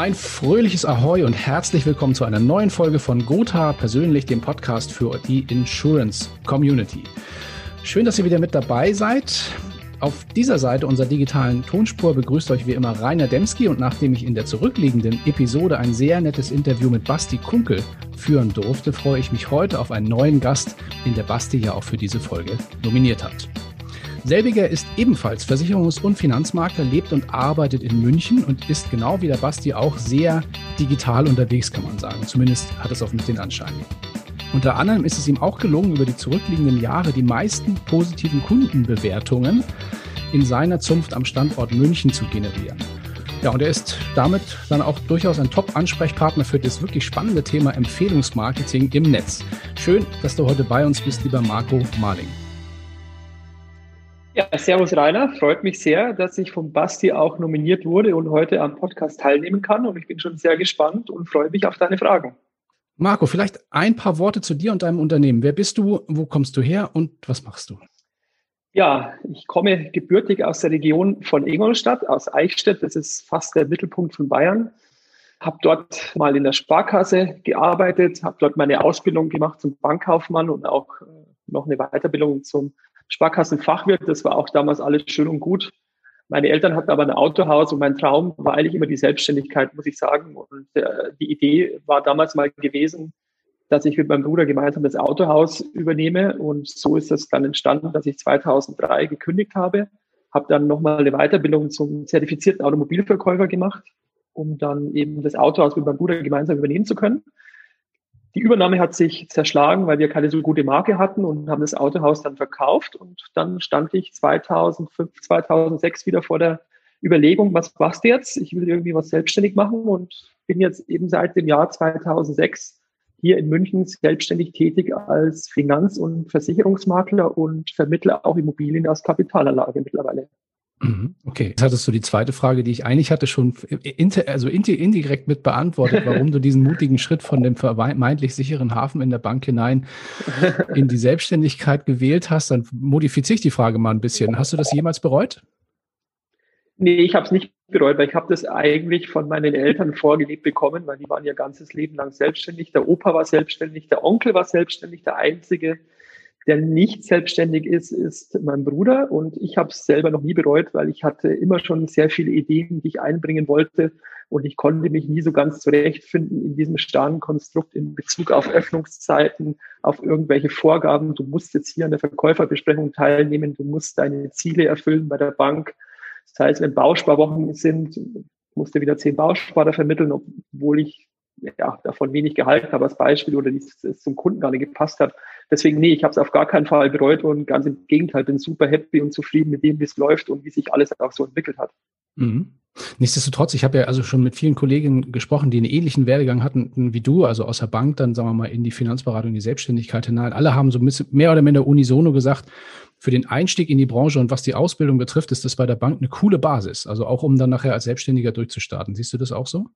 Ein fröhliches Ahoi und herzlich willkommen zu einer neuen Folge von Gotha persönlich, dem Podcast für die Insurance Community. Schön, dass ihr wieder mit dabei seid. Auf dieser Seite unserer digitalen Tonspur begrüßt euch wie immer Rainer Demski und nachdem ich in der zurückliegenden Episode ein sehr nettes Interview mit Basti Kunkel führen durfte, freue ich mich heute auf einen neuen Gast, den der Basti ja auch für diese Folge nominiert hat. Selbiger ist ebenfalls Versicherungs- und Finanzmakler, lebt und arbeitet in München und ist genau wie der Basti auch sehr digital unterwegs, kann man sagen. Zumindest hat es auf mich den Anschein. Unter anderem ist es ihm auch gelungen, über die zurückliegenden Jahre die meisten positiven Kundenbewertungen in seiner Zunft am Standort München zu generieren. Ja, und er ist damit dann auch durchaus ein Top-Ansprechpartner für das wirklich spannende Thema Empfehlungsmarketing im Netz. Schön, dass du heute bei uns bist, lieber Marco Marling. Ja, servus Rainer. Freut mich sehr, dass ich vom Basti auch nominiert wurde und heute am Podcast teilnehmen kann. Und ich bin schon sehr gespannt und freue mich auf deine Fragen. Marco, vielleicht ein paar Worte zu dir und deinem Unternehmen. Wer bist du? Wo kommst du her und was machst du? Ja, ich komme gebürtig aus der Region von Ingolstadt, aus Eichstätt. Das ist fast der Mittelpunkt von Bayern. Habe dort mal in der Sparkasse gearbeitet, habe dort meine Ausbildung gemacht zum Bankkaufmann und auch äh, noch eine Weiterbildung zum Sparkassenfachwirt, das war auch damals alles schön und gut. Meine Eltern hatten aber ein Autohaus und mein Traum war eigentlich immer die Selbstständigkeit, muss ich sagen. Und äh, die Idee war damals mal gewesen, dass ich mit meinem Bruder gemeinsam das Autohaus übernehme. Und so ist es dann entstanden, dass ich 2003 gekündigt habe, habe dann nochmal eine Weiterbildung zum zertifizierten Automobilverkäufer gemacht, um dann eben das Autohaus mit meinem Bruder gemeinsam übernehmen zu können. Die Übernahme hat sich zerschlagen, weil wir keine so gute Marke hatten und haben das Autohaus dann verkauft. Und dann stand ich 2005, 2006 wieder vor der Überlegung, was machst du jetzt? Ich will irgendwie was selbstständig machen und bin jetzt eben seit dem Jahr 2006 hier in München selbstständig tätig als Finanz- und Versicherungsmakler und vermittle auch Immobilien als Kapitalanlage mittlerweile. Mhm. Okay, jetzt hattest du die zweite Frage, die ich eigentlich hatte, schon also indirekt mit beantwortet, warum du diesen mutigen Schritt von dem vermeintlich sicheren Hafen in der Bank hinein in die Selbstständigkeit gewählt hast. Dann modifiziere ich die Frage mal ein bisschen. Hast du das jemals bereut? Nee, ich habe es nicht bereut, weil ich habe das eigentlich von meinen Eltern vorgelebt bekommen, weil die waren ihr ganzes Leben lang selbstständig. Der Opa war selbstständig, der Onkel war selbstständig, der einzige der nicht selbstständig ist, ist mein Bruder und ich habe es selber noch nie bereut, weil ich hatte immer schon sehr viele Ideen, die ich einbringen wollte und ich konnte mich nie so ganz zurechtfinden in diesem starren Konstrukt in Bezug auf Öffnungszeiten, auf irgendwelche Vorgaben. Du musst jetzt hier an der Verkäuferbesprechung teilnehmen, du musst deine Ziele erfüllen bei der Bank. Das heißt, wenn Bausparwochen sind, musst du wieder zehn Bausparer vermitteln, obwohl ich ja, davon wenig gehalten habe als Beispiel oder es zum Kunden gar nicht gepasst hat. Deswegen, nee, ich habe es auf gar keinen Fall bereut und ganz im Gegenteil, bin super happy und zufrieden mit dem, wie es läuft und wie sich alles auch so entwickelt hat. Mhm. Nichtsdestotrotz, ich habe ja also schon mit vielen Kollegen gesprochen, die einen ähnlichen Werdegang hatten wie du, also aus der Bank, dann sagen wir mal in die Finanzberatung, in die Selbstständigkeit hinein. Alle haben so mehr oder minder unisono gesagt, für den Einstieg in die Branche und was die Ausbildung betrifft, ist das bei der Bank eine coole Basis. Also auch um dann nachher als Selbstständiger durchzustarten. Siehst du das auch so?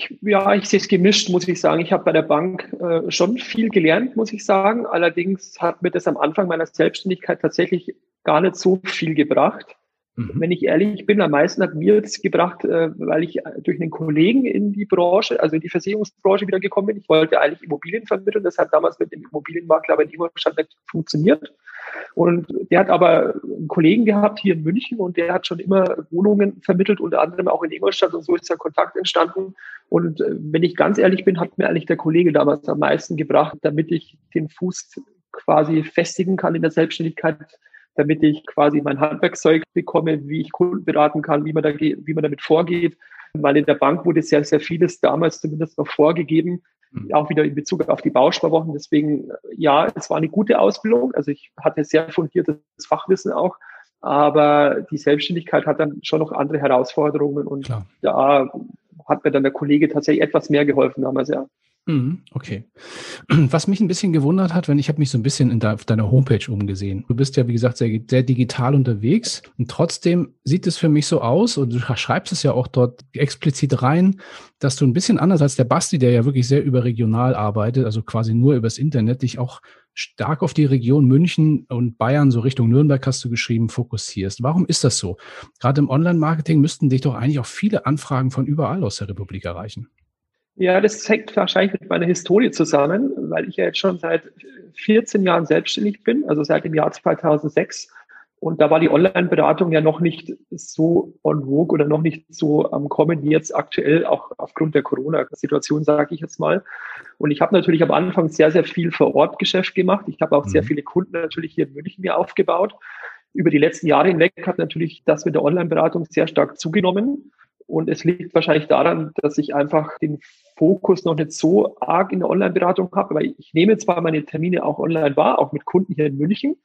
Ich, ja, ich sehe es gemischt, muss ich sagen. Ich habe bei der Bank äh, schon viel gelernt, muss ich sagen. Allerdings hat mir das am Anfang meiner Selbstständigkeit tatsächlich gar nicht so viel gebracht. Mhm. Wenn ich ehrlich bin, am meisten hat mir das gebracht, äh, weil ich durch einen Kollegen in die Branche, also in die Versicherungsbranche wieder gekommen bin. Ich wollte eigentlich Immobilien vermitteln. Das hat damals mit dem Immobilienmakler aber in Ingolstadt nicht funktioniert. Und der hat aber einen Kollegen gehabt hier in München und der hat schon immer Wohnungen vermittelt, unter anderem auch in Ingolstadt und so ist der Kontakt entstanden. Und äh, wenn ich ganz ehrlich bin, hat mir eigentlich der Kollege damals am meisten gebracht, damit ich den Fuß quasi festigen kann in der Selbstständigkeit, damit ich quasi mein Handwerkzeug bekomme, wie ich Kunden beraten kann, wie man, da, wie man damit vorgeht. Weil in der Bank wurde sehr, sehr vieles damals zumindest noch vorgegeben, mhm. auch wieder in Bezug auf die Bausparwochen. Deswegen, ja, es war eine gute Ausbildung. Also ich hatte sehr fundiertes Fachwissen auch. Aber die Selbstständigkeit hat dann schon noch andere Herausforderungen und Klar. da hat mir dann der Kollege tatsächlich etwas mehr geholfen damals, ja. Mhm, okay. Was mich ein bisschen gewundert hat, wenn ich habe mich so ein bisschen in de, auf deiner Homepage umgesehen. Du bist ja, wie gesagt, sehr, sehr digital unterwegs und trotzdem sieht es für mich so aus, und du schreibst es ja auch dort explizit rein, dass du ein bisschen anders als der Basti, der ja wirklich sehr überregional arbeitet, also quasi nur übers Internet, dich auch stark auf die Region München und Bayern, so Richtung Nürnberg hast du geschrieben, fokussierst. Warum ist das so? Gerade im Online-Marketing müssten dich doch eigentlich auch viele Anfragen von überall aus der Republik erreichen. Ja, das hängt wahrscheinlich mit meiner Historie zusammen, weil ich ja jetzt schon seit 14 Jahren selbstständig bin, also seit dem Jahr 2006. Und da war die Online-Beratung ja noch nicht so on vogue oder noch nicht so am Kommen wie jetzt aktuell, auch aufgrund der Corona-Situation, sage ich jetzt mal. Und ich habe natürlich am Anfang sehr, sehr viel vor Ort Geschäft gemacht. Ich habe auch mhm. sehr viele Kunden natürlich hier in München mir aufgebaut. Über die letzten Jahre hinweg hat natürlich das mit der Online-Beratung sehr stark zugenommen. Und es liegt wahrscheinlich daran, dass ich einfach den Fokus noch nicht so arg in der Online-Beratung habe, weil ich nehme zwar meine Termine auch online wahr, auch mit Kunden hier in München,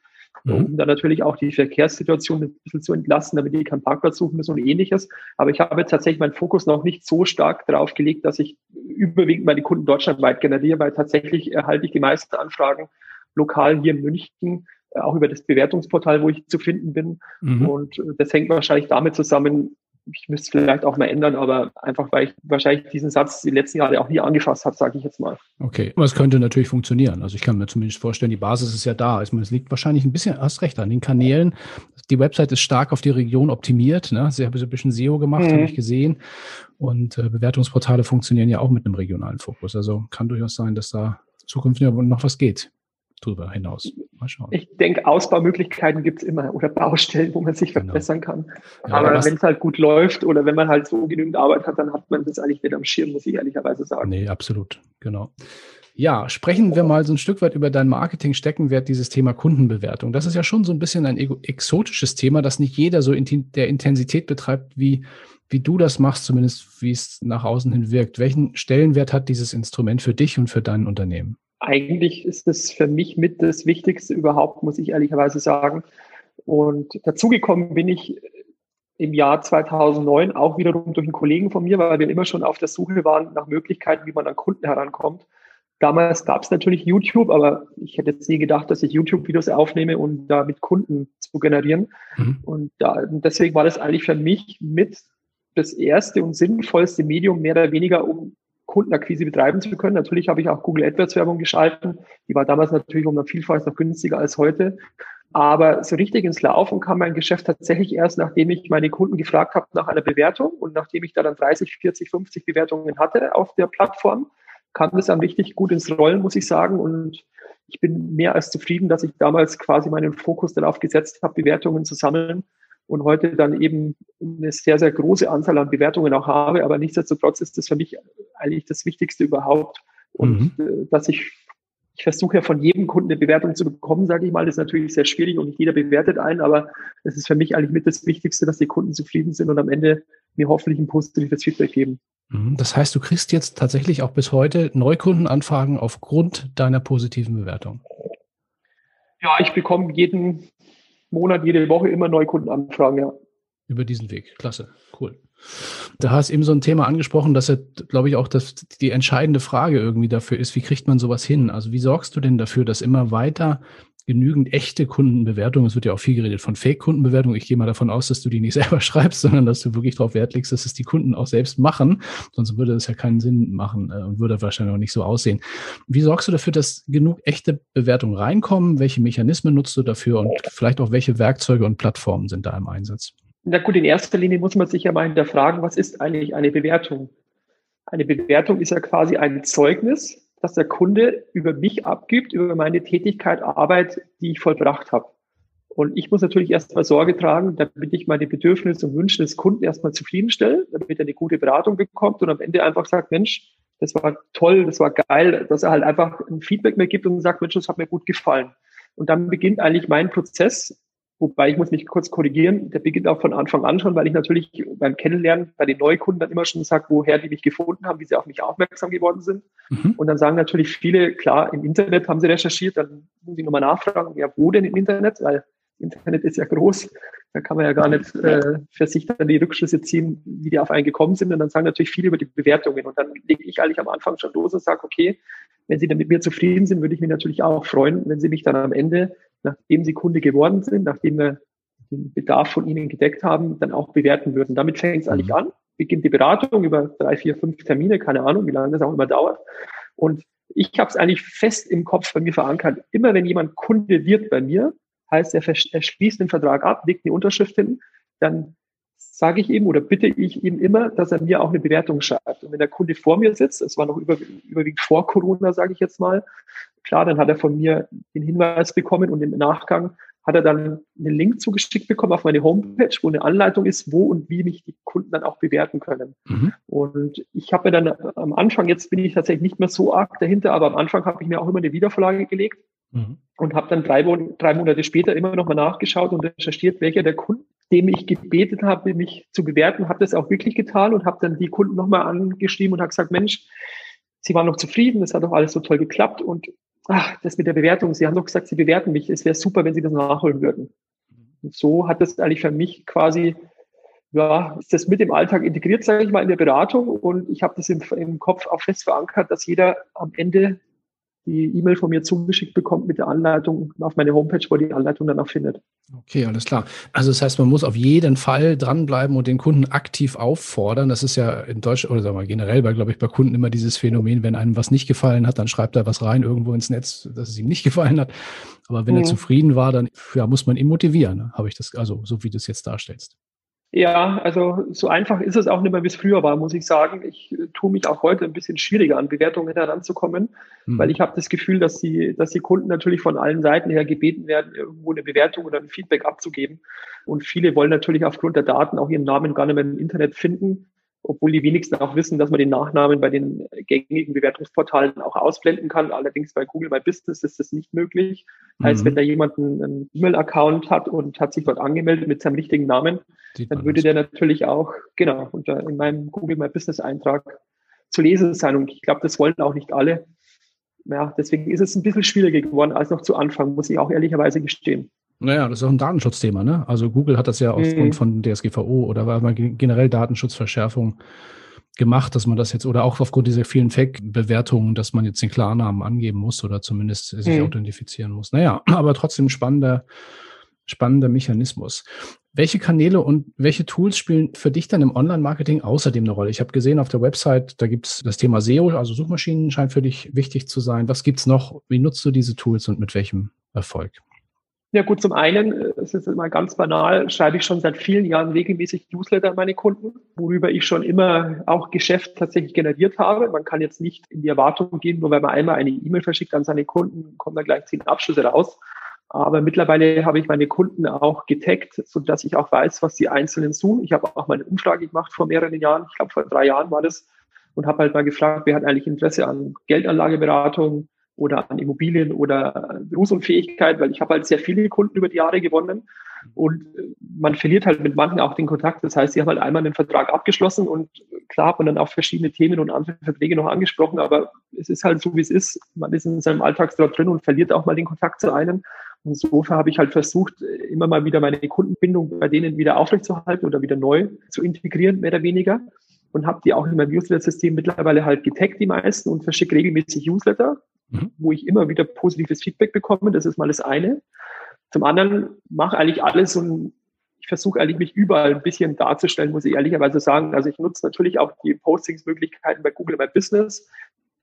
mhm. um dann natürlich auch die Verkehrssituation ein bisschen zu entlasten, damit die keinen Parkplatz suchen müssen und ähnliches. Aber ich habe tatsächlich meinen Fokus noch nicht so stark darauf gelegt, dass ich überwiegend meine Kunden deutschlandweit generiere, weil tatsächlich erhalte ich die meisten Anfragen lokal hier in München, äh, auch über das Bewertungsportal, wo ich zu finden bin. Mhm. Und äh, das hängt wahrscheinlich damit zusammen, ich müsste es vielleicht auch mal ändern, aber einfach, weil ich wahrscheinlich diesen Satz die letzten Jahre auch nie angefasst habe, sage ich jetzt mal. Okay, aber es könnte natürlich funktionieren. Also ich kann mir zumindest vorstellen, die Basis ist ja da. Es liegt wahrscheinlich ein bisschen, hast recht, an den Kanälen. Die Website ist stark auf die Region optimiert. Ne? Sie haben ein bisschen SEO gemacht, mhm. habe ich gesehen. Und äh, Bewertungsportale funktionieren ja auch mit einem regionalen Fokus. Also kann durchaus sein, dass da zukünftig noch was geht drüber hinaus. Mal schauen. Ich denke, Ausbaumöglichkeiten gibt es immer oder Baustellen, wo man sich genau. verbessern kann. Ja, aber wenn es halt gut läuft oder wenn man halt so genügend Arbeit hat, dann hat man das eigentlich nicht am Schirm, muss ich ehrlicherweise sagen. Nee, absolut, genau. Ja, sprechen wir mal so ein Stück weit über dein Marketing-Steckenwert, dieses Thema Kundenbewertung. Das ist ja schon so ein bisschen ein exotisches Thema, das nicht jeder so in der Intensität betreibt, wie, wie du das machst, zumindest wie es nach außen hin wirkt. Welchen Stellenwert hat dieses Instrument für dich und für dein Unternehmen? Eigentlich ist das für mich mit das Wichtigste überhaupt, muss ich ehrlicherweise sagen. Und dazugekommen bin ich im Jahr 2009 auch wiederum durch einen Kollegen von mir, weil wir immer schon auf der Suche waren nach Möglichkeiten, wie man an Kunden herankommt. Damals gab es natürlich YouTube, aber ich hätte jetzt nie gedacht, dass ich YouTube-Videos aufnehme, um damit Kunden zu generieren. Mhm. Und, da, und deswegen war das eigentlich für mich mit das erste und sinnvollste Medium, mehr oder weniger, um Kundenakquise betreiben zu können. Natürlich habe ich auch Google AdWords Werbung geschalten. Die war damals natürlich um ein Vielfaches noch günstiger als heute. Aber so richtig ins Laufen kam mein Geschäft tatsächlich erst, nachdem ich meine Kunden gefragt habe nach einer Bewertung und nachdem ich da dann 30, 40, 50 Bewertungen hatte auf der Plattform, kam das dann richtig gut ins Rollen, muss ich sagen. Und ich bin mehr als zufrieden, dass ich damals quasi meinen Fokus darauf gesetzt habe, Bewertungen zu sammeln und heute dann eben eine sehr, sehr große Anzahl an Bewertungen auch habe. Aber nichtsdestotrotz ist das für mich eigentlich das Wichtigste überhaupt. Und mhm. Äh, dass ich, ich versuche ja von jedem Kunden eine Bewertung zu bekommen, sage ich mal, das ist natürlich sehr schwierig und nicht jeder bewertet einen, aber es ist für mich eigentlich mit das Wichtigste, dass die Kunden zufrieden sind und am Ende mir hoffentlich ein positives Feedback geben. Mhm. Das heißt, du kriegst jetzt tatsächlich auch bis heute Neukundenanfragen aufgrund deiner positiven Bewertung. Ja, ich bekomme jeden Monat, jede Woche immer Neukundenanfragen, ja. Über diesen Weg. Klasse. Cool. Da hast eben so ein Thema angesprochen, dass ja, glaube ich, auch das, die entscheidende Frage irgendwie dafür ist, wie kriegt man sowas hin? Also wie sorgst du denn dafür, dass immer weiter genügend echte Kundenbewertungen. Es wird ja auch viel geredet von Fake-Kundenbewertungen. Ich gehe mal davon aus, dass du die nicht selber schreibst, sondern dass du wirklich darauf Wert legst, dass es die Kunden auch selbst machen. Sonst würde das ja keinen Sinn machen äh, und würde wahrscheinlich auch nicht so aussehen. Wie sorgst du dafür, dass genug echte Bewertungen reinkommen? Welche Mechanismen nutzt du dafür und vielleicht auch welche Werkzeuge und Plattformen sind da im Einsatz? Na gut, in erster Linie muss man sich ja mal hinterfragen, was ist eigentlich eine Bewertung? Eine Bewertung ist ja quasi ein Zeugnis dass der Kunde über mich abgibt, über meine Tätigkeit, Arbeit, die ich vollbracht habe. Und ich muss natürlich erstmal Sorge tragen, damit ich meine Bedürfnisse und Wünsche des Kunden erstmal zufriedenstelle, damit er eine gute Beratung bekommt und am Ende einfach sagt, Mensch, das war toll, das war geil, dass er halt einfach ein Feedback mir gibt und sagt, Mensch, das hat mir gut gefallen. Und dann beginnt eigentlich mein Prozess, Wobei ich muss mich kurz korrigieren, der beginnt auch von Anfang an schon, weil ich natürlich beim Kennenlernen bei den Neukunden dann immer schon sage, woher die mich gefunden haben, wie sie auf mich aufmerksam geworden sind. Mhm. Und dann sagen natürlich viele, klar, im Internet haben sie recherchiert, dann muss ich nochmal nachfragen, ja, wo denn im Internet? Weil Internet ist ja groß. Da kann man ja gar nicht äh, für sich dann die Rückschlüsse ziehen, wie die auf einen gekommen sind. Und dann sagen natürlich viele über die Bewertungen. Und dann lege ich eigentlich am Anfang schon los und sage, okay, wenn Sie dann mit mir zufrieden sind, würde ich mich natürlich auch freuen, wenn Sie mich dann am Ende, nachdem Sie Kunde geworden sind, nachdem wir den Bedarf von Ihnen gedeckt haben, dann auch bewerten würden. Damit fängt es eigentlich mhm. an. Beginnt die Beratung über drei, vier, fünf Termine, keine Ahnung, wie lange das auch immer dauert. Und ich habe es eigentlich fest im Kopf bei mir verankert. Immer wenn jemand Kunde wird bei mir, heißt er, er schließt den Vertrag ab, legt eine Unterschrift hin, dann sage ich ihm oder bitte ich ihm immer, dass er mir auch eine Bewertung schreibt. Und wenn der Kunde vor mir sitzt, es war noch über, überwiegend vor Corona, sage ich jetzt mal, klar, dann hat er von mir den Hinweis bekommen und im Nachgang hat er dann einen Link zugeschickt bekommen auf meine Homepage, wo eine Anleitung ist, wo und wie mich die Kunden dann auch bewerten können. Mhm. Und ich habe mir dann am Anfang, jetzt bin ich tatsächlich nicht mehr so arg dahinter, aber am Anfang habe ich mir auch immer eine Wiedervorlage gelegt mhm. und habe dann drei, drei Monate später immer noch mal nachgeschaut und recherchiert, welcher der Kunden, dem ich gebetet habe, mich zu bewerten, hat das auch wirklich getan und habe dann die Kunden nochmal angeschrieben und habe gesagt, Mensch, Sie waren noch zufrieden, das hat doch alles so toll geklappt und ach, das mit der Bewertung, Sie haben doch gesagt, Sie bewerten mich. Es wäre super, wenn Sie das nachholen würden. Und so hat das eigentlich für mich quasi, ja, ist das mit dem Alltag integriert, sage ich mal, in der Beratung. Und ich habe das im, im Kopf auch fest verankert, dass jeder am Ende die E-Mail von mir zugeschickt bekommt mit der Anleitung auf meine Homepage, wo die Anleitung dann auch findet. Okay, alles klar. Also das heißt, man muss auf jeden Fall dranbleiben und den Kunden aktiv auffordern. Das ist ja in Deutschland oder sagen wir generell bei, glaube ich, bei Kunden immer dieses Phänomen, wenn einem was nicht gefallen hat, dann schreibt er was rein irgendwo ins Netz, dass es ihm nicht gefallen hat. Aber wenn mhm. er zufrieden war, dann ja, muss man ihn motivieren, ne? habe ich das, also so wie du es jetzt darstellst. Ja, also so einfach ist es auch nicht mehr, wie es früher war, muss ich sagen. Ich äh, tue mich auch heute ein bisschen schwieriger an Bewertungen heranzukommen, mhm. weil ich habe das Gefühl, dass die, dass die Kunden natürlich von allen Seiten her gebeten werden, irgendwo eine Bewertung oder ein Feedback abzugeben. Und viele wollen natürlich aufgrund der Daten auch ihren Namen gar nicht mehr im Internet finden, obwohl die wenigsten auch wissen, dass man den Nachnamen bei den gängigen Bewertungsportalen auch ausblenden kann. Allerdings bei Google My Business ist das nicht möglich. Mhm. Heißt, wenn da jemand einen E-Mail-Account hat und hat sich dort angemeldet mit seinem richtigen Namen, dann würde der natürlich auch, genau, unter in meinem Google My Business Eintrag zu lesen sein. Und ich glaube, das wollen auch nicht alle. Ja, deswegen ist es ein bisschen schwieriger geworden als noch zu Anfang, muss ich auch ehrlicherweise gestehen. Naja, das ist auch ein Datenschutzthema, ne? Also Google hat das ja aufgrund mhm. von DSGVO oder war generell Datenschutzverschärfung gemacht, dass man das jetzt oder auch aufgrund dieser vielen Fake-Bewertungen, dass man jetzt den Klarnamen angeben muss oder zumindest sich mhm. authentifizieren muss. Naja, aber trotzdem spannender, spannender Mechanismus. Welche Kanäle und welche Tools spielen für dich dann im Online-Marketing außerdem eine Rolle? Ich habe gesehen auf der Website, da gibt es das Thema SEO, also Suchmaschinen scheint für dich wichtig zu sein. Was gibt's noch? Wie nutzt du diese Tools und mit welchem Erfolg? Ja gut, zum einen, es ist immer ganz banal, schreibe ich schon seit vielen Jahren regelmäßig Newsletter an meine Kunden, worüber ich schon immer auch Geschäft tatsächlich generiert habe. Man kann jetzt nicht in die Erwartung gehen, nur weil man einmal eine E-Mail verschickt an seine Kunden, kommen da gleich zehn Abschlüsse raus. Aber mittlerweile habe ich meine Kunden auch getaggt, so dass ich auch weiß, was die Einzelnen suchen. Ich habe auch mal eine Umfrage gemacht vor mehreren Jahren. Ich glaube, vor drei Jahren war das. Und habe halt mal gefragt, wer hat eigentlich Interesse an Geldanlageberatung, oder an Immobilien oder Berufsunfähigkeit, weil ich habe halt sehr viele Kunden über die Jahre gewonnen und äh, man verliert halt mit manchen auch den Kontakt. Das heißt, sie haben halt einmal einen Vertrag abgeschlossen und klar hat man dann auch verschiedene Themen und andere Verträge noch angesprochen, aber es ist halt so, wie es ist. Man ist in seinem Alltagstrott drin und verliert auch mal den Kontakt zu einem. Und insofern habe ich halt versucht, immer mal wieder meine Kundenbindung bei denen wieder aufrechtzuerhalten oder wieder neu zu integrieren, mehr oder weniger. Und habe die auch in meinem Newsletter-System mittlerweile halt getaggt, die meisten, und verschicke regelmäßig Newsletter mhm. wo ich immer wieder positives Feedback bekomme. Das ist mal das eine. Zum anderen mache eigentlich alles und ich versuche eigentlich mich überall ein bisschen darzustellen, muss ich ehrlicherweise sagen. Also ich nutze natürlich auch die Postingsmöglichkeiten bei Google My Business,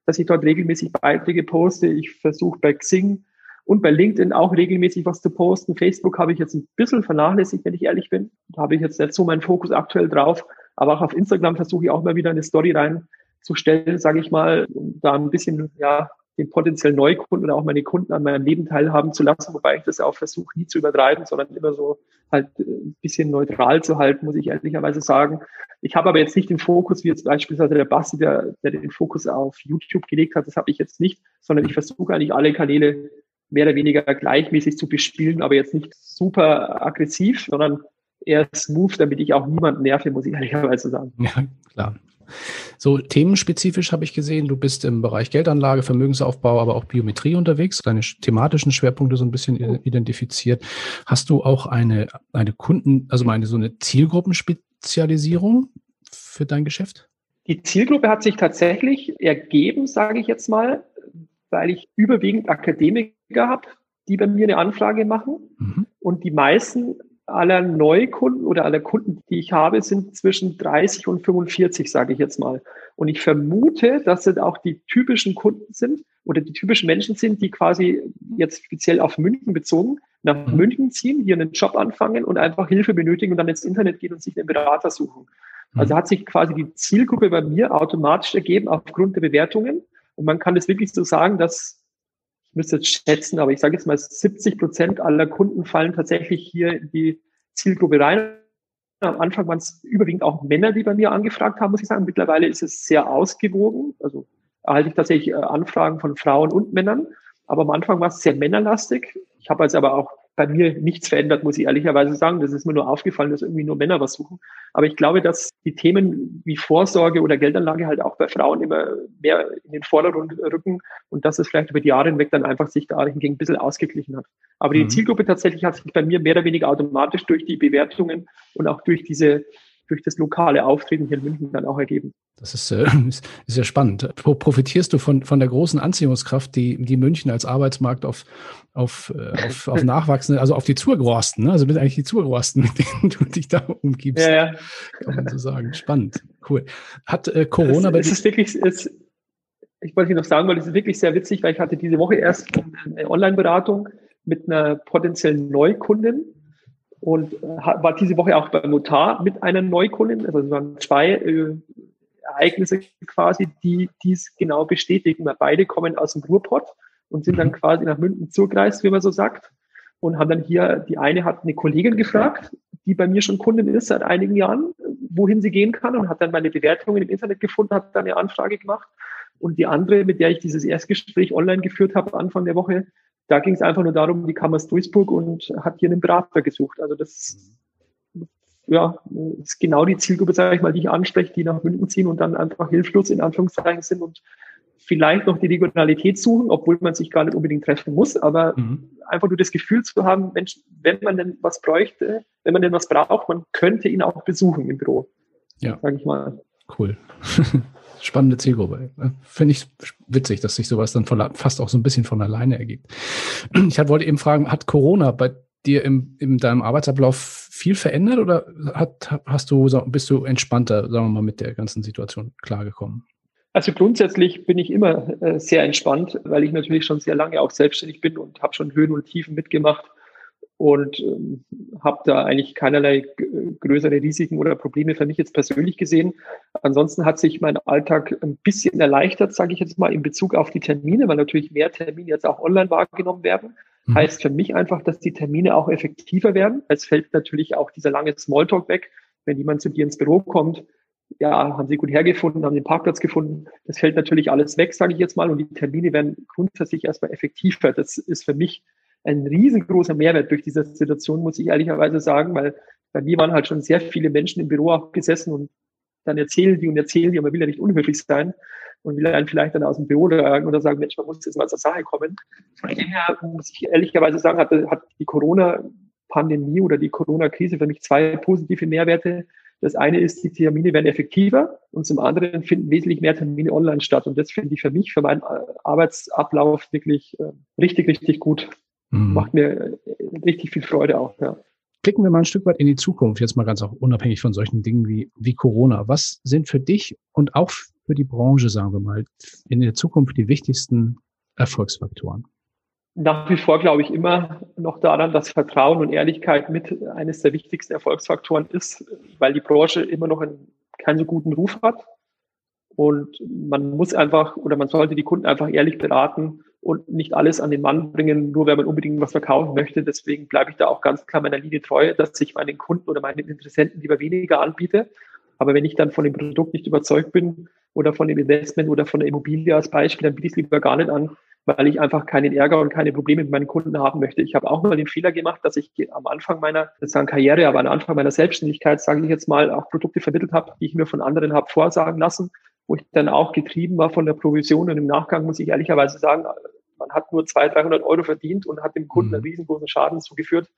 dass ich dort regelmäßig Beiträge poste. Ich versuche bei Xing und bei LinkedIn auch regelmäßig was zu posten. Facebook habe ich jetzt ein bisschen vernachlässigt, wenn ich ehrlich bin. Da habe ich jetzt nicht so meinen Fokus aktuell drauf. Aber auch auf Instagram versuche ich auch immer wieder eine Story reinzustellen, sage ich mal, um da ein bisschen ja, den potenziellen Neukunden oder auch meine Kunden an meinem Leben teilhaben zu lassen, wobei ich das auch versuche, nie zu übertreiben, sondern immer so halt äh, ein bisschen neutral zu halten, muss ich ehrlicherweise sagen. Ich habe aber jetzt nicht den Fokus, wie jetzt beispielsweise der Basti, der, der den Fokus auf YouTube gelegt hat, das habe ich jetzt nicht, sondern ich versuche eigentlich alle Kanäle mehr oder weniger gleichmäßig zu bespielen, aber jetzt nicht super aggressiv, sondern eher smooth, damit ich auch niemanden nerve, muss ich ehrlicherweise sagen. Ja, klar. So themenspezifisch habe ich gesehen, du bist im Bereich Geldanlage, Vermögensaufbau, aber auch Biometrie unterwegs, deine thematischen Schwerpunkte so ein bisschen identifiziert. Hast du auch eine, eine Kunden, also meine so eine Zielgruppenspezialisierung für dein Geschäft? Die Zielgruppe hat sich tatsächlich ergeben, sage ich jetzt mal, weil ich überwiegend Akademiker habe, die bei mir eine Anfrage machen. Mhm. Und die meisten aller Neukunden oder aller Kunden, die ich habe, sind zwischen 30 und 45, sage ich jetzt mal. Und ich vermute, dass es auch die typischen Kunden sind oder die typischen Menschen sind, die quasi jetzt speziell auf München bezogen nach mhm. München ziehen, hier einen Job anfangen und einfach Hilfe benötigen und dann ins Internet gehen und sich einen Berater suchen. Also mhm. hat sich quasi die Zielgruppe bei mir automatisch ergeben aufgrund der Bewertungen. Und man kann es wirklich so sagen, dass ich müsste jetzt schätzen, aber ich sage jetzt mal, 70 Prozent aller Kunden fallen tatsächlich hier in die Zielgruppe rein. Am Anfang waren es überwiegend auch Männer, die bei mir angefragt haben, muss ich sagen. Mittlerweile ist es sehr ausgewogen. Also erhalte ich tatsächlich äh, Anfragen von Frauen und Männern. Aber am Anfang war es sehr männerlastig. Ich habe also aber auch bei mir nichts verändert, muss ich ehrlicherweise sagen. Das ist mir nur aufgefallen, dass irgendwie nur Männer was suchen. Aber ich glaube, dass die Themen wie Vorsorge oder Geldanlage halt auch bei Frauen immer mehr in den Vordergrund rücken und dass es vielleicht über die Jahre hinweg dann einfach sich da hingegen ein bisschen ausgeglichen hat. Aber die mhm. Zielgruppe tatsächlich hat sich bei mir mehr oder weniger automatisch durch die Bewertungen und auch durch diese durch das lokale Auftreten hier in München dann auch ergeben. Das ist, äh, ist, ist ja spannend. Profitierst du von, von der großen Anziehungskraft, die, die München als Arbeitsmarkt auf, auf, äh, auf, auf Nachwachsende, also auf die Zurgrosten, ne? also mit eigentlich die Zurgrosten, mit denen du dich da umgibst. Ja, ja. Kann man so sagen. Spannend. Cool. Hat äh, Corona es, bei Es ist wirklich, es, ich wollte noch sagen, weil es ist wirklich sehr witzig, weil ich hatte diese Woche erst eine Online-Beratung mit einer potenziellen Neukundin und äh, war diese Woche auch beim Notar mit einer Neukundin. Also es waren zwei äh, Ereignisse quasi, die dies genau bestätigen. Weil beide kommen aus dem Ruhrpott und sind dann mhm. quasi nach München zugereist, wie man so sagt. Und haben dann hier, die eine hat eine Kollegin gefragt, die bei mir schon Kundin ist seit einigen Jahren, wohin sie gehen kann und hat dann meine Bewertungen im Internet gefunden, hat dann eine Anfrage gemacht. Und die andere, mit der ich dieses Erstgespräch online geführt habe, Anfang der Woche, da ging es einfach nur darum, die kam aus Duisburg und hat hier einen Berater gesucht. Also das ja, ist genau die Zielgruppe, sage ich mal, die ich anspreche, die nach München ziehen und dann einfach hilflos in Anführungszeichen sind und vielleicht noch die Regionalität suchen, obwohl man sich gar nicht unbedingt treffen muss, aber mhm. einfach nur das Gefühl zu haben, Mensch, wenn man denn was bräuchte, wenn man denn was braucht, man könnte ihn auch besuchen im Büro. Ja. Sag ich mal. Cool. spannende Zielgruppe. Finde ich witzig, dass sich sowas dann fast auch so ein bisschen von alleine ergibt. Ich wollte eben fragen, hat Corona bei dir im, in deinem Arbeitsablauf viel verändert oder hat, hast du, bist du entspannter, sagen wir mal, mit der ganzen Situation klargekommen? Also grundsätzlich bin ich immer äh, sehr entspannt, weil ich natürlich schon sehr lange auch selbstständig bin und habe schon Höhen und Tiefen mitgemacht und ähm, habe da eigentlich keinerlei größere Risiken oder Probleme für mich jetzt persönlich gesehen. Ansonsten hat sich mein Alltag ein bisschen erleichtert, sage ich jetzt mal, in Bezug auf die Termine, weil natürlich mehr Termine jetzt auch online wahrgenommen werden. Mhm. Heißt für mich einfach, dass die Termine auch effektiver werden. Es fällt natürlich auch dieser lange Smalltalk weg. Wenn jemand zu dir ins Büro kommt, ja, haben sie gut hergefunden, haben den Parkplatz gefunden. Das fällt natürlich alles weg, sage ich jetzt mal. Und die Termine werden grundsätzlich erstmal effektiver. Das ist für mich ein riesengroßer Mehrwert durch diese Situation, muss ich ehrlicherweise sagen, weil bei mir waren halt schon sehr viele Menschen im Büro auch gesessen und dann erzählen die und erzählen die, aber man will ja nicht unhöflich sein und will einen vielleicht dann aus dem Büro tragen oder sagen, Mensch, man muss jetzt mal zur Sache kommen. Von dem her muss ich ehrlicherweise sagen, hat, hat die Corona-Pandemie oder die Corona-Krise für mich zwei positive Mehrwerte. Das eine ist, die Termine werden effektiver und zum anderen finden wesentlich mehr Termine online statt. Und das finde ich für mich, für meinen Arbeitsablauf wirklich äh, richtig, richtig gut. Mhm. Macht mir äh, richtig viel Freude auch, ja. Blicken wir mal ein Stück weit in die Zukunft, jetzt mal ganz auch unabhängig von solchen Dingen wie, wie Corona. Was sind für dich und auch für die Branche, sagen wir mal, in der Zukunft die wichtigsten Erfolgsfaktoren? Nach wie vor glaube ich immer noch daran, dass Vertrauen und Ehrlichkeit mit eines der wichtigsten Erfolgsfaktoren ist, weil die Branche immer noch einen, keinen so guten Ruf hat. Und man muss einfach oder man sollte die Kunden einfach ehrlich beraten und nicht alles an den Mann bringen, nur wenn man unbedingt was verkaufen möchte. Deswegen bleibe ich da auch ganz klar meiner Linie treu, dass ich meinen Kunden oder meinen Interessenten lieber weniger anbiete. Aber wenn ich dann von dem Produkt nicht überzeugt bin oder von dem Investment oder von der Immobilie als Beispiel, dann biete ich es lieber gar nicht an, weil ich einfach keinen Ärger und keine Probleme mit meinen Kunden haben möchte. Ich habe auch mal den Fehler gemacht, dass ich am Anfang meiner sozusagen Karriere, aber am Anfang meiner Selbstständigkeit, sage ich jetzt mal, auch Produkte vermittelt habe, die ich mir von anderen habe vorsagen lassen wo ich dann auch getrieben war von der Provision. Und im Nachgang muss ich ehrlicherweise sagen, man hat nur 200, 300 Euro verdient und hat dem Kunden mhm. einen riesengroßen Schaden zugeführt.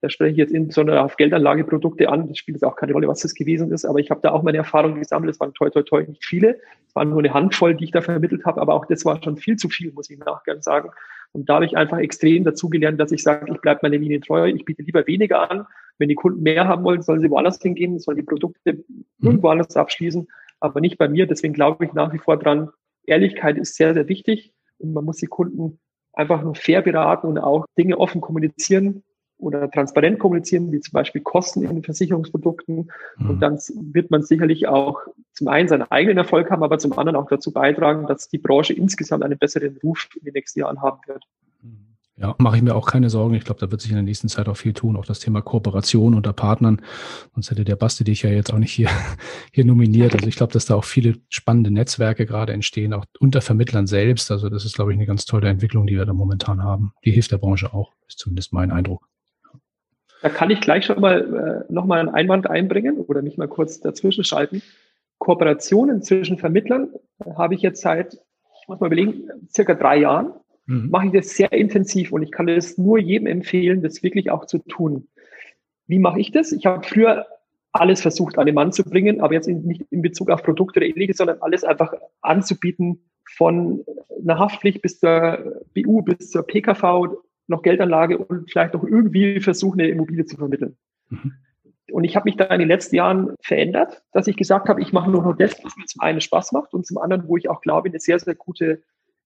Da spreche ich jetzt insbesondere auf Geldanlageprodukte an. Das spielt jetzt auch keine Rolle, was das gewesen ist. Aber ich habe da auch meine Erfahrungen gesammelt. Es waren toi, toi, toi nicht viele. Es waren nur eine Handvoll, die ich da vermittelt habe. Aber auch das war schon viel zu viel, muss ich nachgern sagen. Und da habe ich einfach extrem dazugelernt, dass ich sage, ich bleibe meiner Linie treu. Ich biete lieber weniger an. Wenn die Kunden mehr haben wollen, sollen sie woanders hingehen, sollen die Produkte mhm. irgendwo anders abschließen, aber nicht bei mir. Deswegen glaube ich nach wie vor dran, Ehrlichkeit ist sehr, sehr wichtig. Und man muss die Kunden einfach nur fair beraten und auch Dinge offen kommunizieren, oder transparent kommunizieren, wie zum Beispiel Kosten in den Versicherungsprodukten. Mhm. Und dann wird man sicherlich auch zum einen seinen eigenen Erfolg haben, aber zum anderen auch dazu beitragen, dass die Branche insgesamt einen besseren Ruf in den nächsten Jahren haben wird. Ja, mache ich mir auch keine Sorgen. Ich glaube, da wird sich in der nächsten Zeit auch viel tun. Auch das Thema Kooperation unter Partnern. Sonst hätte der Basti dich ja jetzt auch nicht hier, hier nominiert. Also ich glaube, dass da auch viele spannende Netzwerke gerade entstehen, auch unter Vermittlern selbst. Also das ist, glaube ich, eine ganz tolle Entwicklung, die wir da momentan haben. Die hilft der Branche auch, ist zumindest mein Eindruck. Da kann ich gleich schon mal äh, nochmal einen Einwand einbringen oder mich mal kurz dazwischen schalten. Kooperationen zwischen Vermittlern äh, habe ich jetzt seit, ich muss mal überlegen, circa drei Jahren. Mhm. Mache ich das sehr intensiv und ich kann das nur jedem empfehlen, das wirklich auch zu tun. Wie mache ich das? Ich habe früher alles versucht an den Mann zu bringen, aber jetzt in, nicht in Bezug auf Produkte oder ähnliches, sondern alles einfach anzubieten von einer Haftpflicht bis zur BU, bis zur PKV, noch Geldanlage und vielleicht noch irgendwie versuchen, eine Immobilie zu vermitteln. Mhm. Und ich habe mich da in den letzten Jahren verändert, dass ich gesagt habe, ich mache nur noch das, was mir zum einen Spaß macht und zum anderen, wo ich auch glaube, eine sehr, sehr gute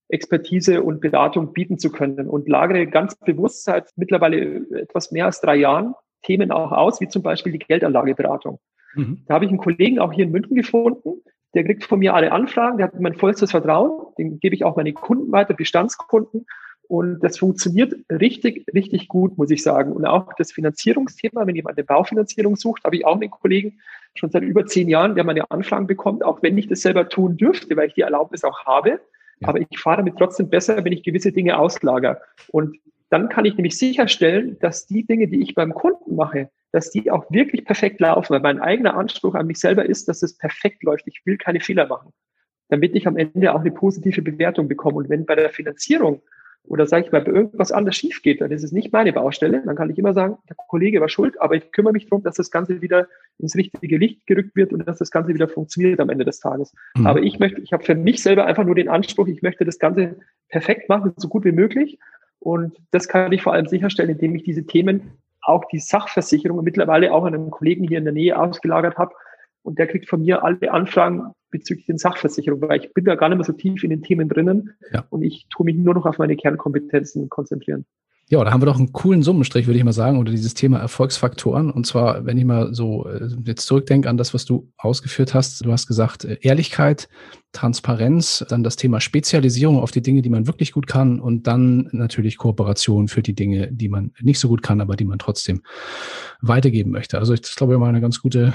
Expertise und Beratung bieten zu können. Und lagere ganz bewusst seit mittlerweile etwas mehr als drei Jahren Themen auch aus, wie zum Beispiel die Geldanlageberatung. Mhm. Da habe ich einen Kollegen auch hier in München gefunden, der kriegt von mir alle Anfragen, der hat mein vollstes Vertrauen, dem gebe ich auch meine Kunden weiter, Bestandskunden. Und das funktioniert richtig, richtig gut, muss ich sagen. Und auch das Finanzierungsthema, wenn jemand eine Baufinanzierung sucht, habe ich auch einen Kollegen schon seit über zehn Jahren, der meine Anfragen bekommt, auch wenn ich das selber tun dürfte, weil ich die Erlaubnis auch habe. Aber ich fahre damit trotzdem besser, wenn ich gewisse Dinge auslager. Und dann kann ich nämlich sicherstellen, dass die Dinge, die ich beim Kunden mache, dass die auch wirklich perfekt laufen, weil mein eigener Anspruch an mich selber ist, dass es perfekt läuft. Ich will keine Fehler machen, damit ich am Ende auch eine positive Bewertung bekomme. Und wenn bei der Finanzierung oder sage ich mal, bei irgendwas anders schief geht, dann ist es nicht meine Baustelle. Dann kann ich immer sagen, der Kollege war schuld, aber ich kümmere mich darum, dass das Ganze wieder ins richtige Licht gerückt wird und dass das Ganze wieder funktioniert am Ende des Tages. Mhm. Aber ich möchte, ich habe für mich selber einfach nur den Anspruch, ich möchte das Ganze perfekt machen, so gut wie möglich. Und das kann ich vor allem sicherstellen, indem ich diese Themen, auch die Sachversicherung mittlerweile auch an einen Kollegen hier in der Nähe ausgelagert habe. Und der kriegt von mir alle Anfragen bezüglich den Sachversicherungen, weil ich bin da gar nicht mehr so tief in den Themen drinnen ja. und ich tue mich nur noch auf meine Kernkompetenzen konzentrieren. Ja, da haben wir doch einen coolen Summenstrich, würde ich mal sagen, oder dieses Thema Erfolgsfaktoren. Und zwar, wenn ich mal so äh, jetzt zurückdenke an das, was du ausgeführt hast. Du hast gesagt, äh, Ehrlichkeit, Transparenz, dann das Thema Spezialisierung auf die Dinge, die man wirklich gut kann und dann natürlich Kooperation für die Dinge, die man nicht so gut kann, aber die man trotzdem weitergeben möchte. Also ich das glaube ich mal eine ganz gute,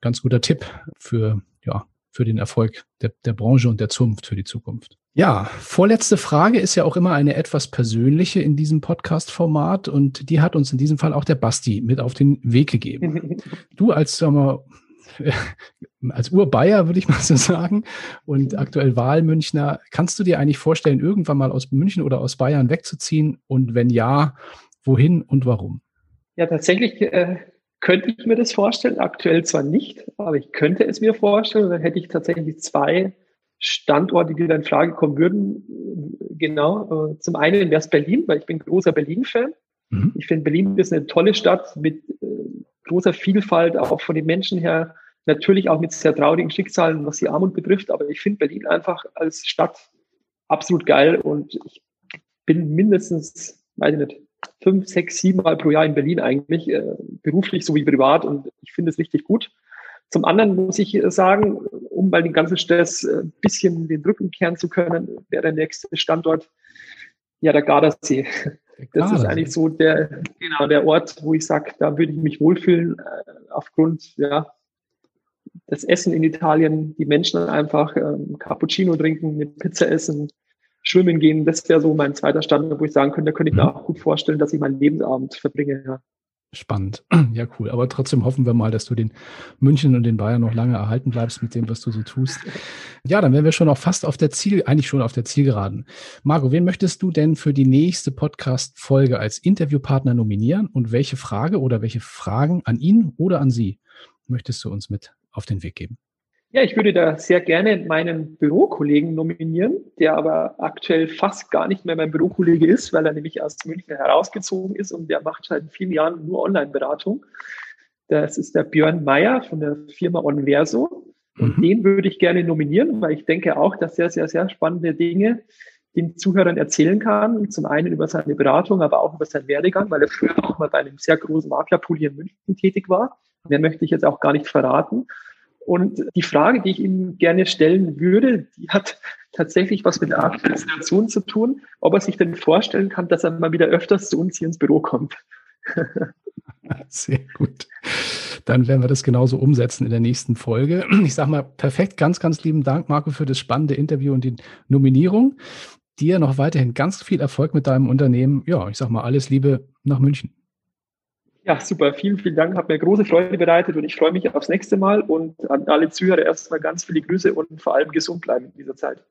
ganz guter Tipp für, ja, für den Erfolg der, der Branche und der Zunft für die Zukunft. Ja, vorletzte Frage ist ja auch immer eine etwas persönliche in diesem Podcast-Format und die hat uns in diesem Fall auch der Basti mit auf den Weg gegeben. Du als, sagen wir, als Urbayer, würde ich mal so sagen, und aktuell Wahlmünchner, kannst du dir eigentlich vorstellen, irgendwann mal aus München oder aus Bayern wegzuziehen? Und wenn ja, wohin und warum? Ja, tatsächlich äh, könnte ich mir das vorstellen. Aktuell zwar nicht, aber ich könnte es mir vorstellen. dann hätte ich tatsächlich zwei Standorte, die da in Frage kommen würden. Genau. Äh, zum einen wäre es Berlin, weil ich bin großer Berlin-Fan. Mhm. Ich finde, Berlin ist eine tolle Stadt mit äh, großer Vielfalt, auch von den Menschen her. Natürlich auch mit sehr traurigen Schicksalen, was die Armut betrifft. Aber ich finde Berlin einfach als Stadt absolut geil und ich bin mindestens, weiß ich nicht, fünf, sechs, sieben Mal pro Jahr in Berlin eigentlich, äh, beruflich sowie privat und ich finde es richtig gut. Zum anderen muss ich sagen, um mal den ganzen Stress ein äh, bisschen den Rücken kehren zu können, wäre der nächste Standort ja der Gardasee. Das ist eigentlich so der, genau, der Ort, wo ich sage, da würde ich mich wohlfühlen, äh, aufgrund ja, das Essen in Italien, die Menschen einfach ähm, Cappuccino trinken, eine Pizza essen, schwimmen gehen, das wäre so mein zweiter Standort, wo ich sagen könnte, da könnte ich mir mhm. auch gut vorstellen, dass ich meinen Lebensabend verbringe. Ja. Spannend. Ja, cool. Aber trotzdem hoffen wir mal, dass du den München und den Bayern noch lange erhalten bleibst mit dem, was du so tust. Ja, dann wären wir schon auch fast auf der Ziel, eigentlich schon auf der Zielgeraden. Marco, wen möchtest du denn für die nächste Podcast-Folge als Interviewpartner nominieren und welche Frage oder welche Fragen an ihn oder an sie möchtest du uns mit auf den Weg geben? Ja, ich würde da sehr gerne meinen Bürokollegen nominieren, der aber aktuell fast gar nicht mehr mein Bürokollege ist, weil er nämlich aus München herausgezogen ist und der macht seit vielen Jahren nur Online-Beratung. Das ist der Björn Meyer von der Firma Onverso. Und mhm. den würde ich gerne nominieren, weil ich denke auch, dass er sehr, sehr spannende Dinge den Zuhörern erzählen kann. Zum einen über seine Beratung, aber auch über seinen Werdegang, weil er früher auch mal bei einem sehr großen Maklerpool hier in München tätig war. Mehr möchte ich jetzt auch gar nicht verraten. Und die Frage, die ich Ihnen gerne stellen würde, die hat tatsächlich was mit der aktuellen Situation zu tun, ob er sich denn vorstellen kann, dass er mal wieder öfters zu uns hier ins Büro kommt. Sehr gut. Dann werden wir das genauso umsetzen in der nächsten Folge. Ich sage mal perfekt, ganz, ganz lieben Dank, Marco, für das spannende Interview und die Nominierung. Dir noch weiterhin ganz viel Erfolg mit deinem Unternehmen. Ja, ich sage mal alles Liebe nach München. Ja, super. Vielen, vielen Dank. Hat mir große Freude bereitet und ich freue mich aufs nächste Mal und an alle Zuhörer erstmal ganz viele Grüße und vor allem gesund bleiben in dieser Zeit.